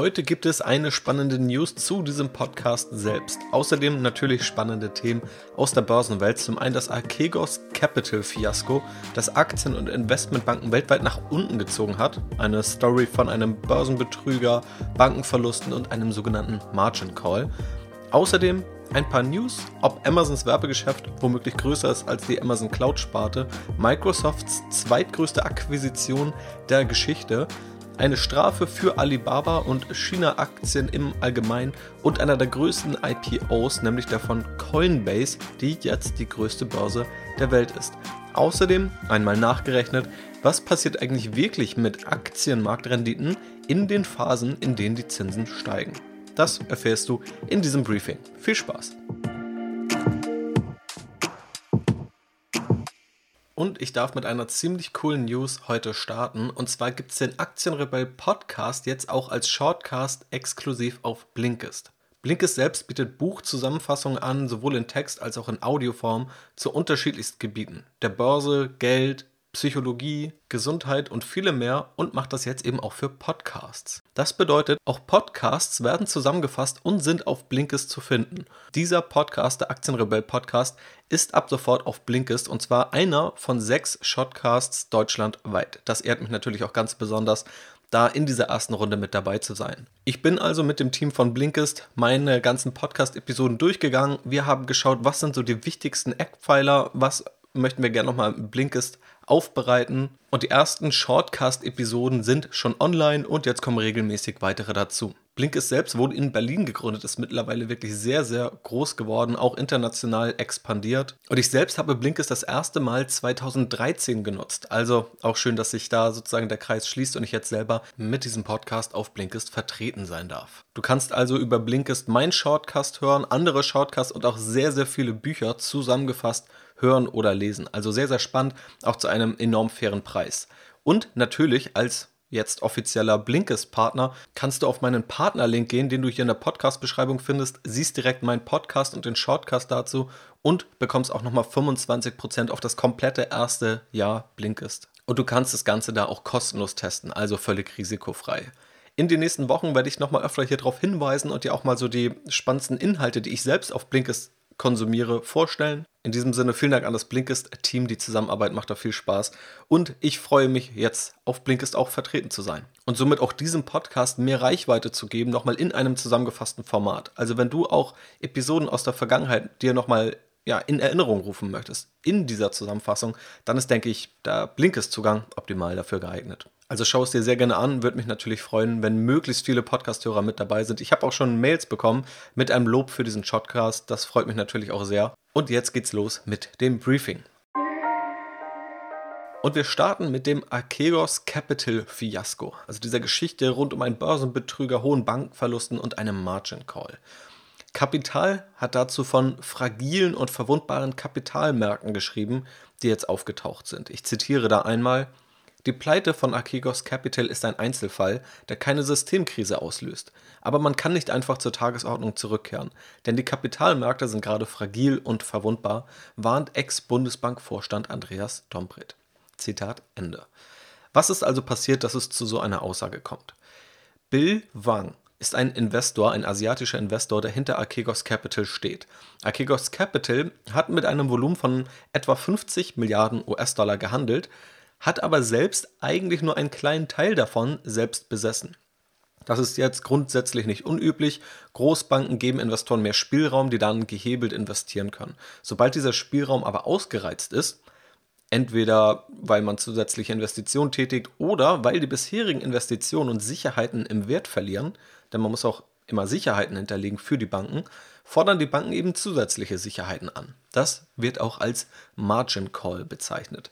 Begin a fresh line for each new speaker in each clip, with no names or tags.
Heute gibt es eine spannende News zu diesem Podcast selbst. Außerdem natürlich spannende Themen aus der Börsenwelt. Zum einen das Archegos Capital Fiasko, das Aktien- und Investmentbanken weltweit nach unten gezogen hat. Eine Story von einem Börsenbetrüger, Bankenverlusten und einem sogenannten Margin Call. Außerdem ein paar News, ob Amazons Werbegeschäft womöglich größer ist als die Amazon Cloud-Sparte, Microsofts zweitgrößte Akquisition der Geschichte, eine Strafe für Alibaba und China-Aktien im Allgemeinen und einer der größten IPOs, nämlich der von Coinbase, die jetzt die größte Börse der Welt ist. Außerdem einmal nachgerechnet, was passiert eigentlich wirklich mit Aktienmarktrenditen in den Phasen, in denen die Zinsen steigen. Das erfährst du in diesem Briefing. Viel Spaß! Und ich darf mit einer ziemlich coolen News heute starten. Und zwar gibt es den Aktienrebell Podcast jetzt auch als Shortcast exklusiv auf Blinkist. Blinkist selbst bietet Buchzusammenfassungen an, sowohl in Text als auch in Audioform, zu unterschiedlichsten Gebieten. Der Börse, Geld, Psychologie, Gesundheit und viele mehr und macht das jetzt eben auch für Podcasts. Das bedeutet, auch Podcasts werden zusammengefasst und sind auf Blinkist zu finden. Dieser Podcast, der Aktienrebell Podcast, ist ab sofort auf Blinkist und zwar einer von sechs Shotcasts deutschlandweit. Das ehrt mich natürlich auch ganz besonders, da in dieser ersten Runde mit dabei zu sein. Ich bin also mit dem Team von Blinkist meine ganzen Podcast-Episoden durchgegangen. Wir haben geschaut, was sind so die wichtigsten Eckpfeiler, was möchten wir gerne nochmal Blinkist aufbereiten. Und die ersten Shortcast-Episoden sind schon online und jetzt kommen regelmäßig weitere dazu. Blinkist selbst wurde in Berlin gegründet, ist mittlerweile wirklich sehr, sehr groß geworden, auch international expandiert. Und ich selbst habe Blinkist das erste Mal 2013 genutzt. Also auch schön, dass sich da sozusagen der Kreis schließt und ich jetzt selber mit diesem Podcast auf Blinkist vertreten sein darf. Du kannst also über Blinkist mein Shortcast hören, andere Shortcasts und auch sehr, sehr viele Bücher zusammengefasst hören oder lesen. Also sehr, sehr spannend, auch zu einem enorm fairen Preis. Und natürlich als jetzt offizieller Blinkist-Partner, kannst du auf meinen Partnerlink gehen, den du hier in der Podcast-Beschreibung findest, siehst direkt meinen Podcast und den Shortcast dazu und bekommst auch nochmal 25% auf das komplette erste Jahr Blinkist. Und du kannst das Ganze da auch kostenlos testen, also völlig risikofrei. In den nächsten Wochen werde ich nochmal öfter hier drauf hinweisen und dir auch mal so die spannendsten Inhalte, die ich selbst auf Blinkist konsumiere, vorstellen. In diesem Sinne vielen Dank an das Blinkist-Team. Die Zusammenarbeit macht da viel Spaß. Und ich freue mich jetzt auf Blinkist auch vertreten zu sein. Und somit auch diesem Podcast mehr Reichweite zu geben, nochmal in einem zusammengefassten Format. Also wenn du auch Episoden aus der Vergangenheit dir nochmal ja, in Erinnerung rufen möchtest, in dieser Zusammenfassung, dann ist, denke ich, der Blinkist-Zugang optimal dafür geeignet. Also schau es dir sehr gerne an, würde mich natürlich freuen, wenn möglichst viele Podcast-Hörer mit dabei sind. Ich habe auch schon Mails bekommen mit einem Lob für diesen Shotcast. Das freut mich natürlich auch sehr. Und jetzt geht's los mit dem Briefing. Und wir starten mit dem Archegos Capital Fiasko, also dieser Geschichte rund um einen Börsenbetrüger, hohen Bankverlusten und einem Margin Call. Kapital hat dazu von fragilen und verwundbaren Kapitalmärkten geschrieben, die jetzt aufgetaucht sind. Ich zitiere da einmal: die Pleite von Archegos Capital ist ein Einzelfall, der keine Systemkrise auslöst. Aber man kann nicht einfach zur Tagesordnung zurückkehren, denn die Kapitalmärkte sind gerade fragil und verwundbar, warnt Ex-Bundesbank-Vorstand Andreas Dombrett. Zitat Ende. Was ist also passiert, dass es zu so einer Aussage kommt? Bill Wang ist ein Investor, ein asiatischer Investor, der hinter Archegos Capital steht. Archegos Capital hat mit einem Volumen von etwa 50 Milliarden US-Dollar gehandelt, hat aber selbst eigentlich nur einen kleinen Teil davon selbst besessen. Das ist jetzt grundsätzlich nicht unüblich. Großbanken geben Investoren mehr Spielraum, die dann gehebelt investieren können. Sobald dieser Spielraum aber ausgereizt ist, entweder weil man zusätzliche Investitionen tätigt oder weil die bisherigen Investitionen und Sicherheiten im Wert verlieren, denn man muss auch immer Sicherheiten hinterlegen für die Banken, fordern die Banken eben zusätzliche Sicherheiten an. Das wird auch als Margin Call bezeichnet.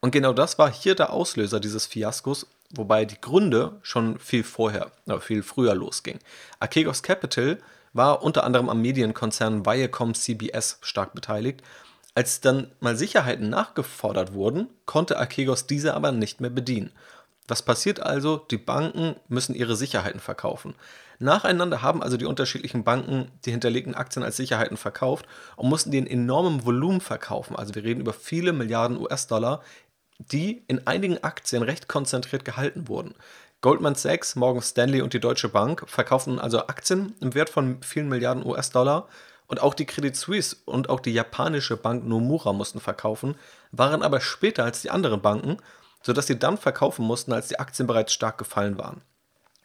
Und genau das war hier der Auslöser dieses Fiaskos, wobei die Gründe schon viel vorher, äh, viel früher losgingen. Archegos Capital war unter anderem am Medienkonzern Viacom CBS stark beteiligt. Als dann mal Sicherheiten nachgefordert wurden, konnte Archegos diese aber nicht mehr bedienen. Was passiert also? Die Banken müssen ihre Sicherheiten verkaufen. Nacheinander haben also die unterschiedlichen Banken die hinterlegten Aktien als Sicherheiten verkauft und mussten die in enormem Volumen verkaufen. Also wir reden über viele Milliarden US-Dollar die in einigen Aktien recht konzentriert gehalten wurden. Goldman Sachs, Morgan Stanley und die Deutsche Bank verkauften also Aktien im Wert von vielen Milliarden US-Dollar und auch die Credit Suisse und auch die japanische Bank Nomura mussten verkaufen, waren aber später als die anderen Banken, sodass sie dann verkaufen mussten, als die Aktien bereits stark gefallen waren.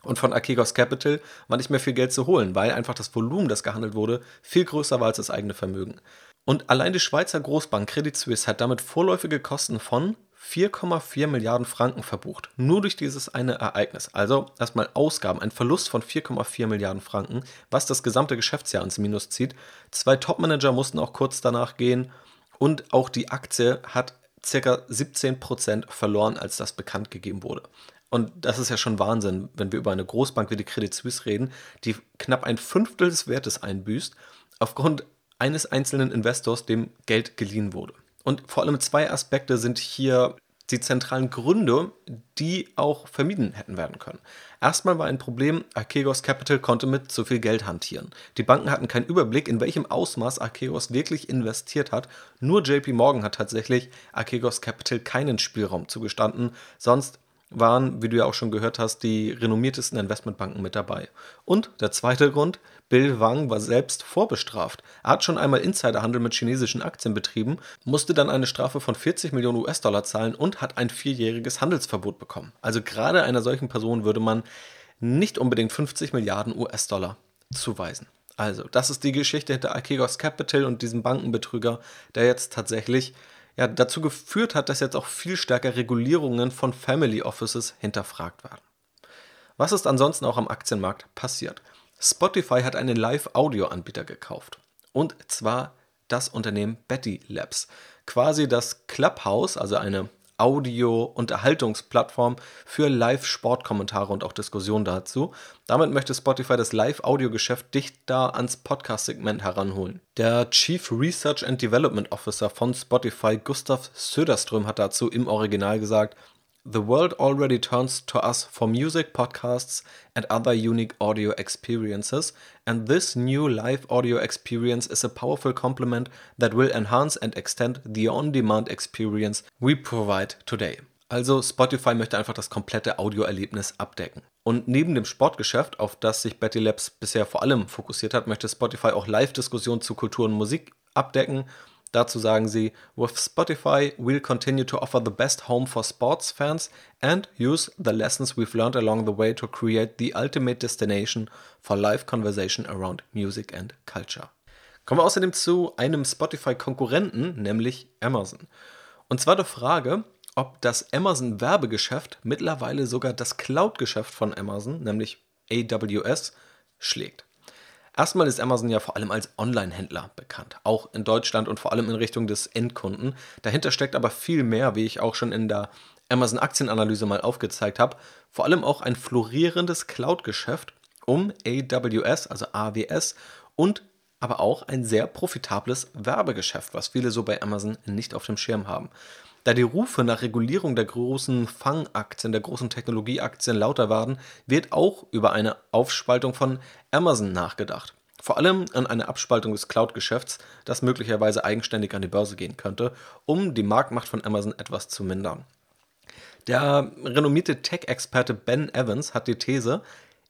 Und von Archegos Capital war nicht mehr viel Geld zu holen, weil einfach das Volumen, das gehandelt wurde, viel größer war als das eigene Vermögen. Und allein die Schweizer Großbank Credit Suisse hat damit vorläufige Kosten von 4,4 Milliarden Franken verbucht. Nur durch dieses eine Ereignis. Also erstmal Ausgaben, ein Verlust von 4,4 Milliarden Franken, was das gesamte Geschäftsjahr ins Minus zieht. Zwei Topmanager mussten auch kurz danach gehen und auch die Aktie hat ca. 17% verloren, als das bekannt gegeben wurde. Und das ist ja schon Wahnsinn, wenn wir über eine Großbank wie die Credit Suisse reden, die knapp ein Fünftel des Wertes einbüßt, aufgrund eines einzelnen Investors, dem Geld geliehen wurde. Und vor allem zwei Aspekte sind hier die zentralen Gründe, die auch vermieden hätten werden können. Erstmal war ein Problem, Archegos Capital konnte mit zu viel Geld hantieren. Die Banken hatten keinen Überblick, in welchem Ausmaß Archegos wirklich investiert hat. Nur JP Morgan hat tatsächlich Archegos Capital keinen Spielraum zugestanden, sonst waren, wie du ja auch schon gehört hast, die renommiertesten Investmentbanken mit dabei. Und der zweite Grund, Bill Wang war selbst vorbestraft. Er hat schon einmal Insiderhandel mit chinesischen Aktien betrieben, musste dann eine Strafe von 40 Millionen US-Dollar zahlen und hat ein vierjähriges Handelsverbot bekommen. Also gerade einer solchen Person würde man nicht unbedingt 50 Milliarden US-Dollar zuweisen. Also, das ist die Geschichte hinter Archegos Capital und diesem Bankenbetrüger, der jetzt tatsächlich ja, dazu geführt hat, dass jetzt auch viel stärker Regulierungen von Family Offices hinterfragt werden. Was ist ansonsten auch am Aktienmarkt passiert? Spotify hat einen Live-Audio-Anbieter gekauft. Und zwar das Unternehmen Betty Labs. Quasi das Clubhouse, also eine Audio-Unterhaltungsplattform für Live-Sportkommentare und auch Diskussionen dazu. Damit möchte Spotify das Live-Audio-Geschäft dichter ans Podcast-Segment heranholen. Der Chief Research and Development Officer von Spotify, Gustav Söderström, hat dazu im Original gesagt, The world already turns to us for music, podcasts, and other unique audio experiences, and this new live audio experience is a powerful complement that will enhance and extend the on demand experience we provide today. Also Spotify möchte einfach das komplette Audioerlebnis abdecken. Und neben dem Sportgeschäft, auf das sich Betty Labs bisher vor allem fokussiert hat, möchte Spotify auch Live-Diskussionen zu Kultur und Musik abdecken Dazu sagen sie, with Spotify, we'll continue to offer the best home for sports fans and use the lessons we've learned along the way to create the ultimate destination for live conversation around music and culture. Kommen wir außerdem zu einem Spotify-Konkurrenten, nämlich Amazon. Und zwar der Frage, ob das Amazon-Werbegeschäft mittlerweile sogar das Cloud-Geschäft von Amazon, nämlich AWS, schlägt. Erstmal ist Amazon ja vor allem als Online-Händler bekannt, auch in Deutschland und vor allem in Richtung des Endkunden. Dahinter steckt aber viel mehr, wie ich auch schon in der Amazon Aktienanalyse mal aufgezeigt habe, vor allem auch ein florierendes Cloud-Geschäft um AWS, also AWS und aber auch ein sehr profitables Werbegeschäft, was viele so bei Amazon nicht auf dem Schirm haben. Da die Rufe nach Regulierung der großen Fangaktien, der großen Technologieaktien lauter werden, wird auch über eine Aufspaltung von Amazon nachgedacht. Vor allem an eine Abspaltung des Cloud-Geschäfts, das möglicherweise eigenständig an die Börse gehen könnte, um die Marktmacht von Amazon etwas zu mindern. Der renommierte Tech-Experte Ben Evans hat die These,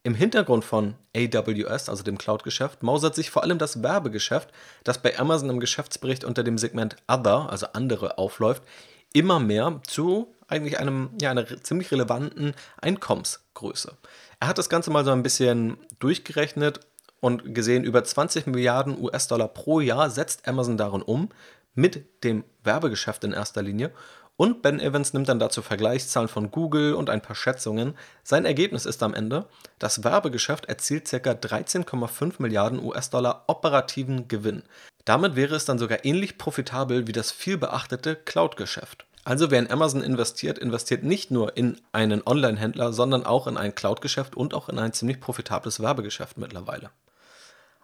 im Hintergrund von AWS, also dem Cloud-Geschäft, mausert sich vor allem das Werbegeschäft, das bei Amazon im Geschäftsbericht unter dem Segment Other, also andere, aufläuft, immer mehr zu eigentlich einem, ja, einer ziemlich relevanten Einkommensgröße. Er hat das Ganze mal so ein bisschen durchgerechnet und gesehen, über 20 Milliarden US-Dollar pro Jahr setzt Amazon darin um, mit dem Werbegeschäft in erster Linie. Und Ben Evans nimmt dann dazu Vergleichszahlen von Google und ein paar Schätzungen. Sein Ergebnis ist am Ende, das Werbegeschäft erzielt ca. 13,5 Milliarden US-Dollar operativen Gewinn. Damit wäre es dann sogar ähnlich profitabel wie das vielbeachtete Cloud-Geschäft. Also wer in Amazon investiert, investiert nicht nur in einen Online-Händler, sondern auch in ein Cloud-Geschäft und auch in ein ziemlich profitables Werbegeschäft mittlerweile.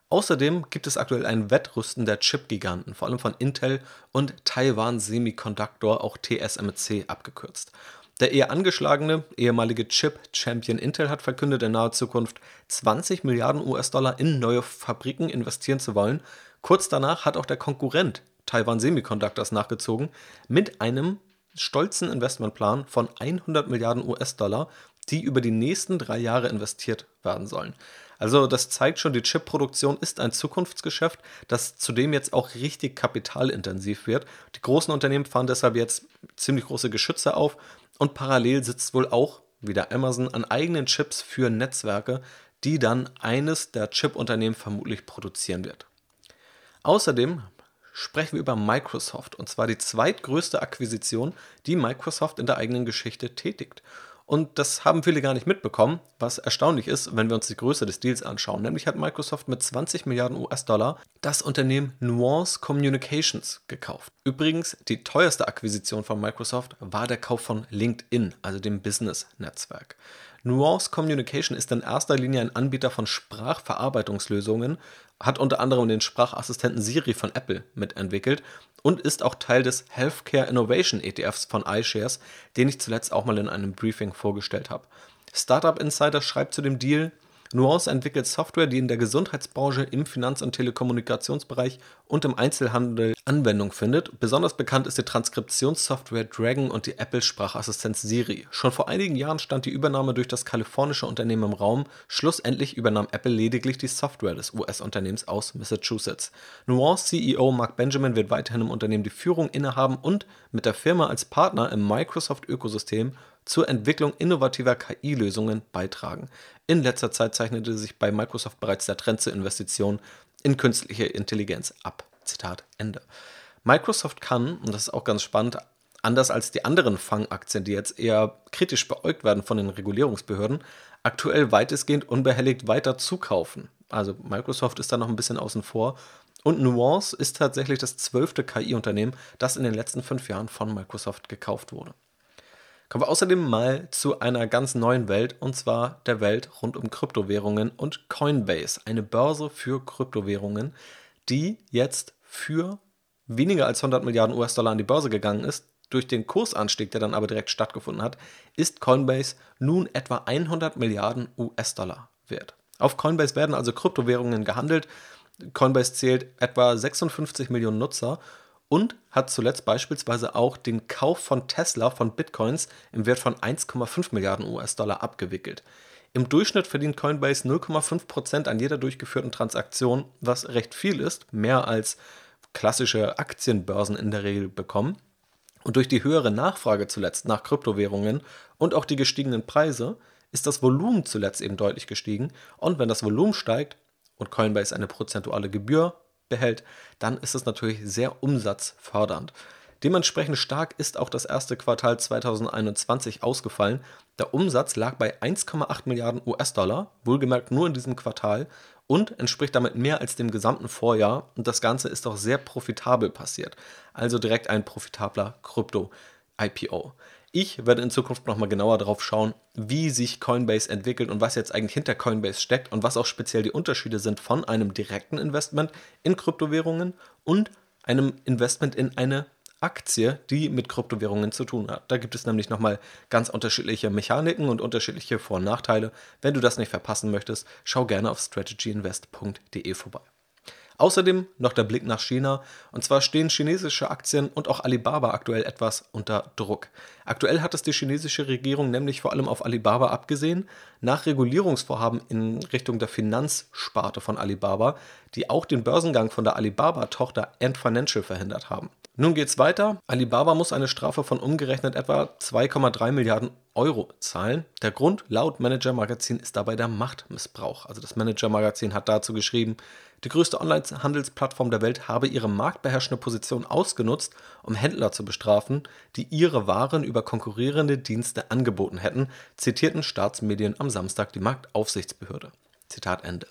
Außerdem gibt es aktuell ein Wettrüsten der Chip-Giganten, vor allem von Intel und Taiwan Semiconductor, auch TSMC abgekürzt. Der eher angeschlagene ehemalige Chip-Champion Intel hat verkündet, in naher Zukunft 20 Milliarden US-Dollar in neue Fabriken investieren zu wollen, Kurz danach hat auch der Konkurrent Taiwan Semiconductors nachgezogen mit einem stolzen Investmentplan von 100 Milliarden US-Dollar, die über die nächsten drei Jahre investiert werden sollen. Also das zeigt schon, die Chipproduktion ist ein Zukunftsgeschäft, das zudem jetzt auch richtig kapitalintensiv wird. Die großen Unternehmen fahren deshalb jetzt ziemlich große Geschütze auf und parallel sitzt wohl auch wieder Amazon an eigenen Chips für Netzwerke, die dann eines der Chip-Unternehmen vermutlich produzieren wird. Außerdem sprechen wir über Microsoft und zwar die zweitgrößte Akquisition, die Microsoft in der eigenen Geschichte tätigt. Und das haben viele gar nicht mitbekommen, was erstaunlich ist, wenn wir uns die Größe des Deals anschauen. Nämlich hat Microsoft mit 20 Milliarden US-Dollar das Unternehmen Nuance Communications gekauft. Übrigens, die teuerste Akquisition von Microsoft war der Kauf von LinkedIn, also dem Business-Netzwerk. Nuance Communication ist in erster Linie ein Anbieter von Sprachverarbeitungslösungen, hat unter anderem den Sprachassistenten Siri von Apple mitentwickelt und ist auch Teil des Healthcare Innovation ETFs von iShares, den ich zuletzt auch mal in einem Briefing vorgestellt habe. Startup Insider schreibt zu dem Deal, Nuance entwickelt Software, die in der Gesundheitsbranche, im Finanz- und Telekommunikationsbereich und im Einzelhandel Anwendung findet. Besonders bekannt ist die Transkriptionssoftware Dragon und die Apple-Sprachassistenz Siri. Schon vor einigen Jahren stand die Übernahme durch das kalifornische Unternehmen im Raum. Schlussendlich übernahm Apple lediglich die Software des US-Unternehmens aus Massachusetts. Nuance CEO Mark Benjamin wird weiterhin im Unternehmen die Führung innehaben und mit der Firma als Partner im Microsoft-Ökosystem zur Entwicklung innovativer KI-Lösungen beitragen. In letzter Zeit zeichnete sich bei Microsoft bereits der Trend zur Investition in künstliche Intelligenz ab. Zitat Ende. Microsoft kann, und das ist auch ganz spannend, anders als die anderen Fangaktien, die jetzt eher kritisch beäugt werden von den Regulierungsbehörden, aktuell weitestgehend unbehelligt weiter zukaufen. Also Microsoft ist da noch ein bisschen außen vor. Und Nuance ist tatsächlich das zwölfte KI-Unternehmen, das in den letzten fünf Jahren von Microsoft gekauft wurde. Kommen wir außerdem mal zu einer ganz neuen Welt und zwar der Welt rund um Kryptowährungen und Coinbase, eine Börse für Kryptowährungen, die jetzt für weniger als 100 Milliarden US-Dollar an die Börse gegangen ist. Durch den Kursanstieg, der dann aber direkt stattgefunden hat, ist Coinbase nun etwa 100 Milliarden US-Dollar wert. Auf Coinbase werden also Kryptowährungen gehandelt. Coinbase zählt etwa 56 Millionen Nutzer und hat zuletzt beispielsweise auch den Kauf von Tesla von Bitcoins im Wert von 1,5 Milliarden US-Dollar abgewickelt. Im Durchschnitt verdient Coinbase 0,5% an jeder durchgeführten Transaktion, was recht viel ist, mehr als klassische Aktienbörsen in der Regel bekommen. Und durch die höhere Nachfrage zuletzt nach Kryptowährungen und auch die gestiegenen Preise ist das Volumen zuletzt eben deutlich gestiegen. Und wenn das Volumen steigt und Coinbase eine prozentuale Gebühr behält, dann ist es natürlich sehr umsatzfördernd. Dementsprechend stark ist auch das erste Quartal 2021 ausgefallen. Der Umsatz lag bei 1,8 Milliarden US-Dollar, wohlgemerkt nur in diesem Quartal, und entspricht damit mehr als dem gesamten Vorjahr. Und das Ganze ist auch sehr profitabel passiert. Also direkt ein profitabler Krypto-IPO. Ich werde in Zukunft nochmal genauer darauf schauen, wie sich Coinbase entwickelt und was jetzt eigentlich hinter Coinbase steckt und was auch speziell die Unterschiede sind von einem direkten Investment in Kryptowährungen und einem Investment in eine Aktie, die mit Kryptowährungen zu tun hat. Da gibt es nämlich nochmal ganz unterschiedliche Mechaniken und unterschiedliche Vor- und Nachteile. Wenn du das nicht verpassen möchtest, schau gerne auf strategyinvest.de vorbei. Außerdem noch der Blick nach China. Und zwar stehen chinesische Aktien und auch Alibaba aktuell etwas unter Druck. Aktuell hat es die chinesische Regierung nämlich vor allem auf Alibaba abgesehen, nach Regulierungsvorhaben in Richtung der Finanzsparte von Alibaba, die auch den Börsengang von der Alibaba-Tochter Ant Financial verhindert haben. Nun geht's weiter. Alibaba muss eine Strafe von umgerechnet etwa 2,3 Milliarden Euro zahlen. Der Grund laut Manager Magazin ist dabei der Machtmissbrauch. Also das Manager Magazin hat dazu geschrieben, die größte Online-Handelsplattform der Welt habe ihre marktbeherrschende Position ausgenutzt, um Händler zu bestrafen, die ihre Waren über konkurrierende Dienste angeboten hätten, zitierten Staatsmedien am Samstag die Marktaufsichtsbehörde. Zitat Ende.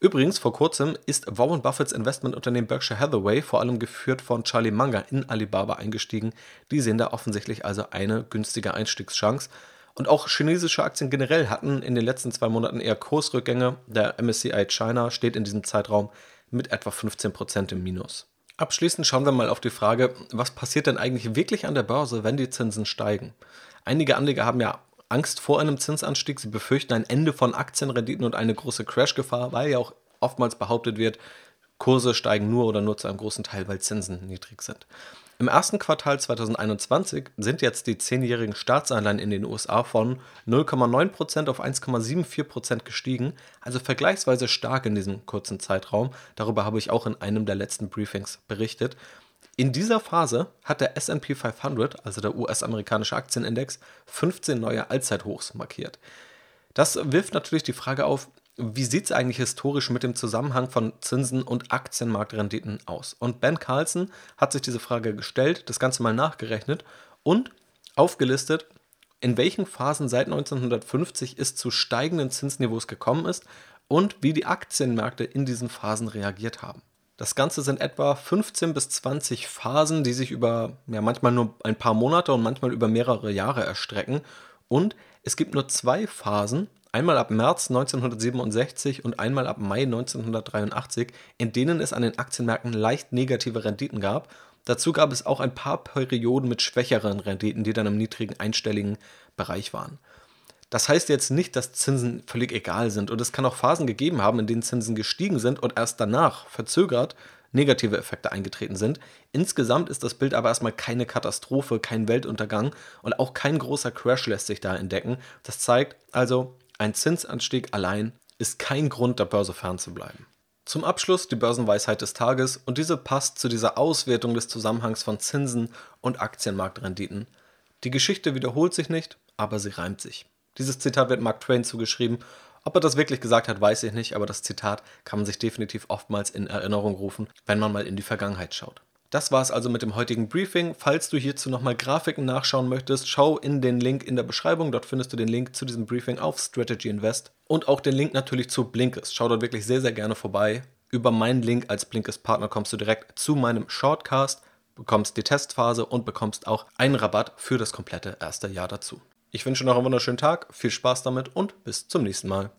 Übrigens, vor kurzem ist Warren Buffetts Investmentunternehmen Berkshire Hathaway, vor allem geführt von Charlie Munger, in Alibaba eingestiegen. Die sehen da offensichtlich also eine günstige Einstiegschance. Und auch chinesische Aktien generell hatten in den letzten zwei Monaten eher Kursrückgänge. Der MSCI China steht in diesem Zeitraum mit etwa 15% im Minus. Abschließend schauen wir mal auf die Frage, was passiert denn eigentlich wirklich an der Börse, wenn die Zinsen steigen? Einige Anleger haben ja Angst vor einem Zinsanstieg, sie befürchten ein Ende von Aktienrenditen und eine große Crashgefahr, weil ja auch oftmals behauptet wird, Kurse steigen nur oder nur zu einem großen Teil, weil Zinsen niedrig sind. Im ersten Quartal 2021 sind jetzt die zehnjährigen Staatsanleihen in den USA von 0,9% auf 1,74% gestiegen, also vergleichsweise stark in diesem kurzen Zeitraum. Darüber habe ich auch in einem der letzten Briefings berichtet. In dieser Phase hat der SP 500, also der US-amerikanische Aktienindex, 15 neue Allzeithochs markiert. Das wirft natürlich die Frage auf, wie sieht es eigentlich historisch mit dem Zusammenhang von Zinsen und Aktienmarktrenditen aus? Und Ben Carlson hat sich diese Frage gestellt, das Ganze mal nachgerechnet und aufgelistet, in welchen Phasen seit 1950 es zu steigenden Zinsniveaus gekommen ist und wie die Aktienmärkte in diesen Phasen reagiert haben. Das Ganze sind etwa 15 bis 20 Phasen, die sich über ja, manchmal nur ein paar Monate und manchmal über mehrere Jahre erstrecken. Und es gibt nur zwei Phasen, einmal ab März 1967 und einmal ab Mai 1983, in denen es an den Aktienmärkten leicht negative Renditen gab. Dazu gab es auch ein paar Perioden mit schwächeren Renditen, die dann im niedrigen einstelligen Bereich waren. Das heißt jetzt nicht, dass Zinsen völlig egal sind und es kann auch Phasen gegeben haben, in denen Zinsen gestiegen sind und erst danach verzögert negative Effekte eingetreten sind. Insgesamt ist das Bild aber erstmal keine Katastrophe, kein Weltuntergang und auch kein großer Crash lässt sich da entdecken. Das zeigt also, ein Zinsanstieg allein ist kein Grund, der Börse fernzubleiben. Zum Abschluss die Börsenweisheit des Tages und diese passt zu dieser Auswertung des Zusammenhangs von Zinsen und Aktienmarktrenditen. Die Geschichte wiederholt sich nicht, aber sie reimt sich. Dieses Zitat wird Mark Twain zugeschrieben. Ob er das wirklich gesagt hat, weiß ich nicht, aber das Zitat kann man sich definitiv oftmals in Erinnerung rufen, wenn man mal in die Vergangenheit schaut. Das war es also mit dem heutigen Briefing. Falls du hierzu nochmal Grafiken nachschauen möchtest, schau in den Link in der Beschreibung. Dort findest du den Link zu diesem Briefing auf Strategy Invest und auch den Link natürlich zu Blinkist. Schau dort wirklich sehr, sehr gerne vorbei. Über meinen Link als Blinkist Partner kommst du direkt zu meinem Shortcast, bekommst die Testphase und bekommst auch einen Rabatt für das komplette erste Jahr dazu. Ich wünsche noch einen wunderschönen Tag, viel Spaß damit und bis zum nächsten Mal.